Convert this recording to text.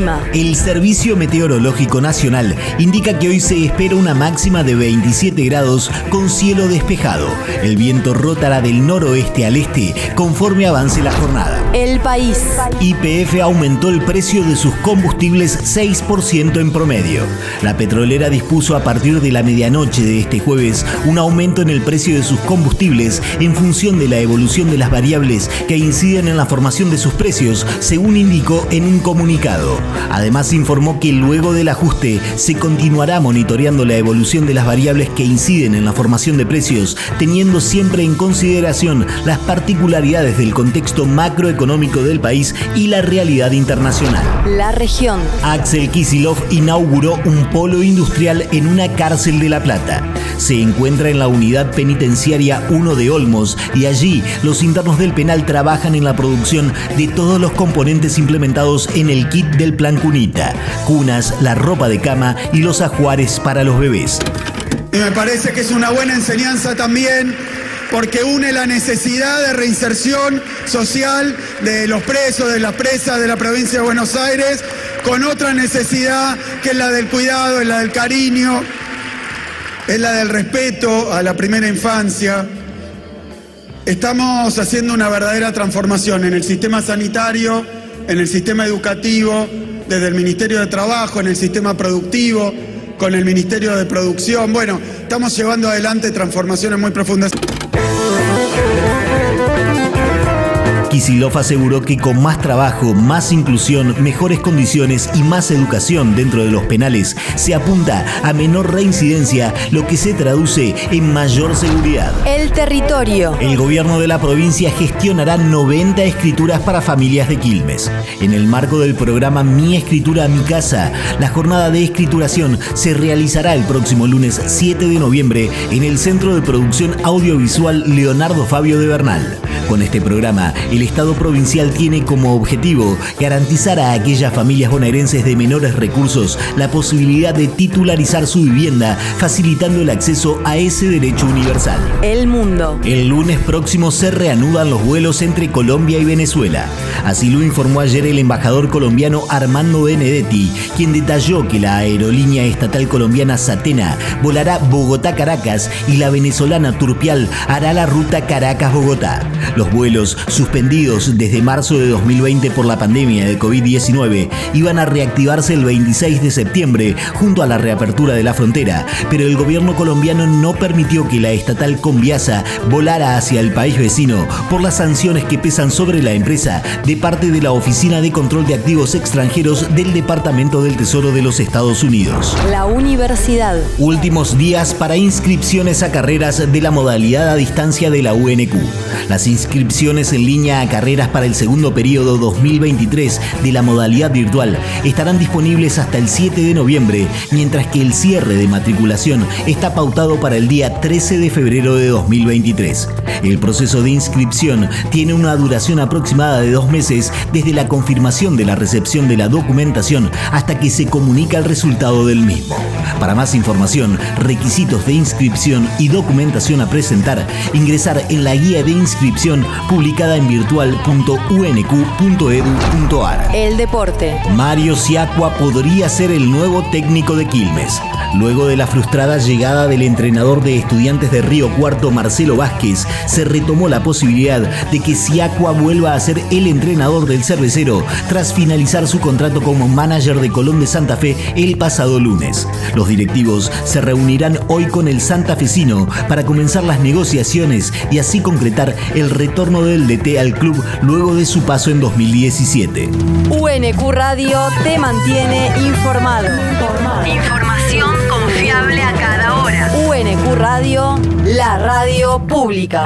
El clima. El Servicio Meteorológico Nacional indica que hoy se espera una máxima de 27 grados con cielo despejado. El viento rotará del noroeste al este conforme avance la jornada. El país. YPF aumentó el precio de sus combustibles 6% en promedio. La petrolera dispuso a partir de la medianoche de este jueves un aumento en el precio de sus combustibles en función de la evolución de las variables que inciden en la formación de sus precios, según indicó en un comunicado. Además informó que luego del ajuste se continuará monitoreando la evolución de las variables que inciden en la formación de precios, teniendo siempre en consideración las particularidades del contexto macroeconómico del país y la realidad internacional. La región. Axel Kisilov inauguró un polo industrial en una cárcel de La Plata. Se encuentra en la unidad penitenciaria 1 de Olmos y allí los internos del penal trabajan en la producción de todos los componentes implementados en el kit del plan Cunita, cunas, la ropa de cama y los ajuares para los bebés. Y me parece que es una buena enseñanza también porque une la necesidad de reinserción social de los presos, de las presas de la provincia de Buenos Aires, con otra necesidad que es la del cuidado, es la del cariño, es la del respeto a la primera infancia. Estamos haciendo una verdadera transformación en el sistema sanitario, en el sistema educativo, desde el Ministerio de Trabajo, en el sistema productivo, con el Ministerio de Producción. Bueno, estamos llevando adelante transformaciones muy profundas. Kisilov aseguró que con más trabajo, más inclusión, mejores condiciones y más educación dentro de los penales se apunta a menor reincidencia, lo que se traduce en mayor seguridad. El territorio. El gobierno de la provincia gestionará 90 escrituras para familias de Quilmes. En el marco del programa Mi Escritura a mi casa, la jornada de escrituración se realizará el próximo lunes 7 de noviembre en el Centro de Producción Audiovisual Leonardo Fabio de Bernal. Con este programa, el Estado provincial tiene como objetivo garantizar a aquellas familias bonaerenses de menores recursos la posibilidad de titularizar su vivienda, facilitando el acceso a ese derecho universal. El mundo. El lunes próximo se reanudan los vuelos entre Colombia y Venezuela. Así lo informó ayer el embajador colombiano Armando Benedetti, quien detalló que la aerolínea estatal colombiana Satena volará Bogotá-Caracas y la venezolana Turpial hará la ruta Caracas-Bogotá. Los vuelos suspendidos desde marzo de 2020 por la pandemia de COVID-19 iban a reactivarse el 26 de septiembre junto a la reapertura de la frontera, pero el gobierno colombiano no permitió que la estatal Conviasa volara hacia el país vecino por las sanciones que pesan sobre la empresa de parte de la Oficina de Control de Activos Extranjeros del Departamento del Tesoro de los Estados Unidos. La universidad. Últimos días para inscripciones a carreras de la modalidad a distancia de la UNQ. Las inscripciones en línea carreras para el segundo periodo 2023 de la modalidad virtual estarán disponibles hasta el 7 de noviembre, mientras que el cierre de matriculación está pautado para el día 13 de febrero de 2023. El proceso de inscripción tiene una duración aproximada de dos meses desde la confirmación de la recepción de la documentación hasta que se comunica el resultado del mismo. Para más información, requisitos de inscripción y documentación a presentar, ingresar en la guía de inscripción publicada en virtual.unq.edu.ar. El deporte. Mario Siacua podría ser el nuevo técnico de Quilmes. Luego de la frustrada llegada del entrenador de estudiantes de Río Cuarto, Marcelo Vázquez, se retomó la posibilidad de que Siacua vuelva a ser el entrenador del cervecero tras finalizar su contrato como manager de Colón de Santa Fe el pasado lunes. Los directivos se reunirán hoy con el santafesino para comenzar las negociaciones y así concretar el retorno del DT al club luego de su paso en 2017. UNQ Radio te mantiene informado. Información confiable a cada hora. UNQ Radio, la radio pública.